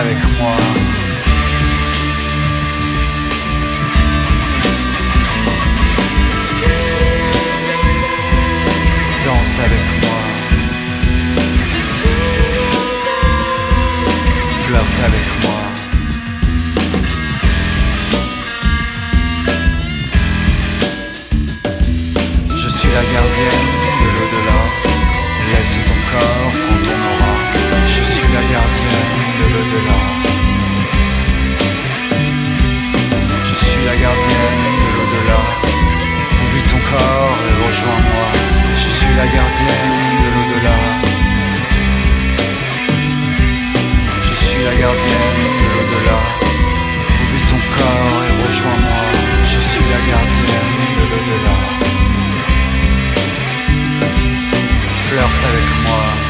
avec moi. Danse avec moi. Flirte avec moi. flirte avec moi.